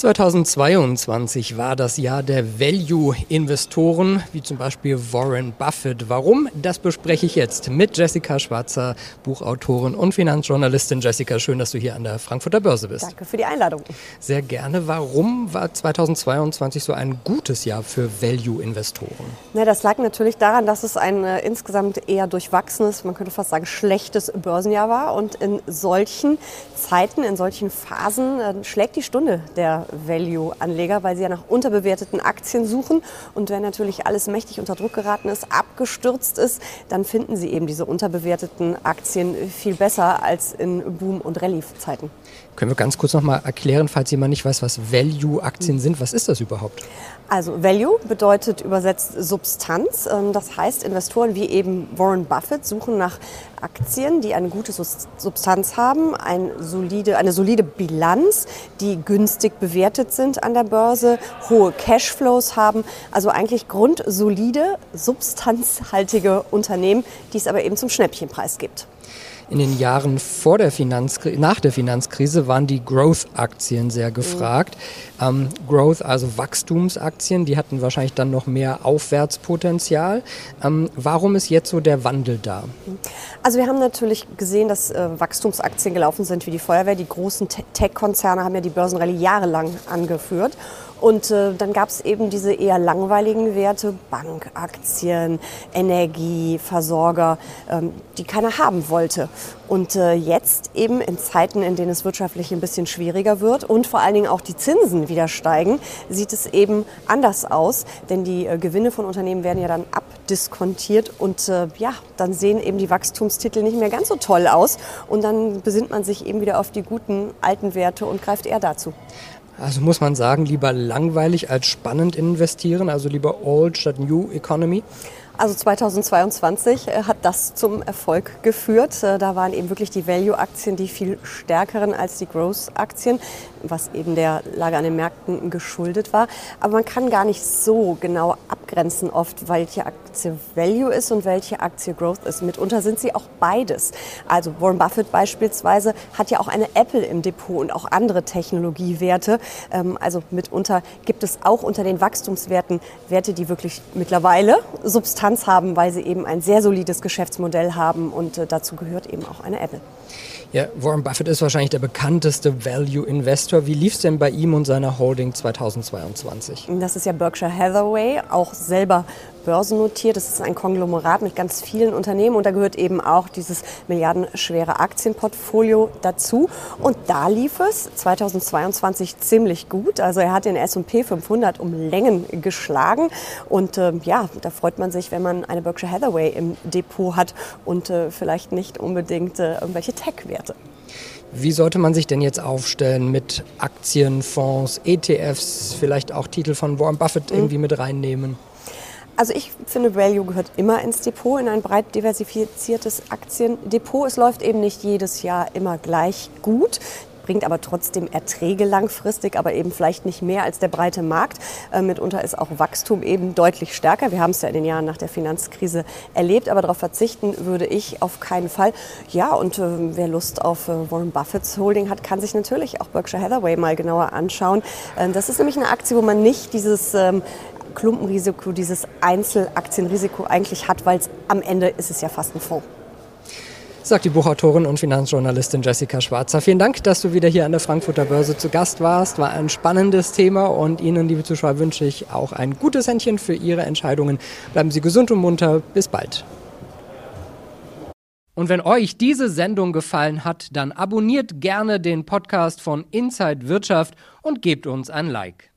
2022 war das Jahr der Value-Investoren, wie zum Beispiel Warren Buffett. Warum? Das bespreche ich jetzt mit Jessica Schwarzer, Buchautorin und Finanzjournalistin. Jessica, schön, dass du hier an der Frankfurter Börse bist. Danke für die Einladung. Sehr gerne. Warum war 2022 so ein gutes Jahr für Value-Investoren? Na, das lag natürlich daran, dass es ein äh, insgesamt eher durchwachsenes, man könnte fast sagen schlechtes Börsenjahr war. Und in solchen Zeiten, in solchen Phasen äh, schlägt die Stunde der Value-Anleger, weil sie ja nach unterbewerteten Aktien suchen. Und wenn natürlich alles mächtig unter Druck geraten ist, abgestürzt ist, dann finden sie eben diese unterbewerteten Aktien viel besser als in Boom- und Rallye-Zeiten. Können wir ganz kurz noch mal erklären, falls jemand nicht weiß, was Value-Aktien sind? Was ist das überhaupt? Also Value bedeutet übersetzt Substanz. Ähm, das heißt, Investoren wie eben Warren Buffett suchen nach Aktien, die eine gute Substanz haben, ein solide, eine solide Bilanz, die günstig bewertet sind an der Börse, hohe Cashflows haben, also eigentlich grundsolide, substanzhaltige Unternehmen, die es aber eben zum Schnäppchenpreis gibt. In den Jahren vor der Finanzkrise, nach der Finanzkrise waren die Growth-Aktien sehr gefragt. Mhm. Ähm, Growth, also Wachstumsaktien, die hatten wahrscheinlich dann noch mehr Aufwärtspotenzial. Ähm, warum ist jetzt so der Wandel da? Also wir haben natürlich gesehen, dass äh, Wachstumsaktien gelaufen sind wie die Feuerwehr. Die großen Tech-Konzerne haben ja die Börsenrallye jahrelang angeführt. Und äh, dann gab es eben diese eher langweiligen Werte, Bankaktien, Energie, Versorger, ähm, die keiner haben wollte. Und äh, jetzt eben in Zeiten, in denen es wirtschaftlich ein bisschen schwieriger wird und vor allen Dingen auch die Zinsen wieder steigen, sieht es eben anders aus. Denn die äh, Gewinne von Unternehmen werden ja dann abdiskontiert und äh, ja, dann sehen eben die Wachstumstitel nicht mehr ganz so toll aus. Und dann besinnt man sich eben wieder auf die guten alten Werte und greift eher dazu. Also muss man sagen, lieber langweilig als spannend investieren, also lieber Old statt New Economy? Also 2022 äh, hat das zum Erfolg geführt. Äh, da waren eben wirklich die Value-Aktien die viel stärkeren als die Growth-Aktien, was eben der Lage an den Märkten geschuldet war. Aber man kann gar nicht so genau abgrenzen oft, welche Aktie Value ist und welche Aktie Growth ist. Mitunter sind sie auch beides. Also Warren Buffett beispielsweise hat ja auch eine Apple im Depot und auch andere Technologiewerte. Ähm, also mitunter gibt es auch unter den Wachstumswerten Werte, die wirklich mittlerweile Substanz haben, weil sie eben ein sehr solides Geschäftsmodell haben und äh, dazu gehört eben auch eine Apple. Ja, Warren Buffett ist wahrscheinlich der bekannteste Value Investor. Wie lief es denn bei ihm und seiner Holding 2022? Das ist ja Berkshire Hathaway, auch selber börsennotiert. Das ist ein Konglomerat mit ganz vielen Unternehmen und da gehört eben auch dieses milliardenschwere Aktienportfolio dazu. Und da lief es 2022 ziemlich gut. Also er hat den S&P 500 um Längen geschlagen und äh, ja, da freut man sich, wenn man eine Berkshire Hathaway im Depot hat und äh, vielleicht nicht unbedingt äh, irgendwelche Tech-Werte. Wie sollte man sich denn jetzt aufstellen mit Aktien, Fonds, ETFs, vielleicht auch Titel von Warren Buffett mhm. irgendwie mit reinnehmen? Also ich finde, Value gehört immer ins Depot, in ein breit diversifiziertes Aktiendepot. Es läuft eben nicht jedes Jahr immer gleich gut bringt aber trotzdem Erträge langfristig, aber eben vielleicht nicht mehr als der breite Markt. Äh, mitunter ist auch Wachstum eben deutlich stärker. Wir haben es ja in den Jahren nach der Finanzkrise erlebt, aber darauf verzichten würde ich auf keinen Fall. Ja, und äh, wer Lust auf äh, Warren Buffetts Holding hat, kann sich natürlich auch Berkshire Hathaway mal genauer anschauen. Äh, das ist nämlich eine Aktie, wo man nicht dieses ähm, Klumpenrisiko, dieses Einzelaktienrisiko eigentlich hat, weil am Ende ist es ja fast ein Fonds. Sagt die Buchautorin und Finanzjournalistin Jessica Schwarzer. Vielen Dank, dass du wieder hier an der Frankfurter Börse zu Gast warst. War ein spannendes Thema und Ihnen, liebe Zuschauer, wünsche ich auch ein gutes Händchen für Ihre Entscheidungen. Bleiben Sie gesund und munter. Bis bald. Und wenn euch diese Sendung gefallen hat, dann abonniert gerne den Podcast von Inside Wirtschaft und gebt uns ein Like.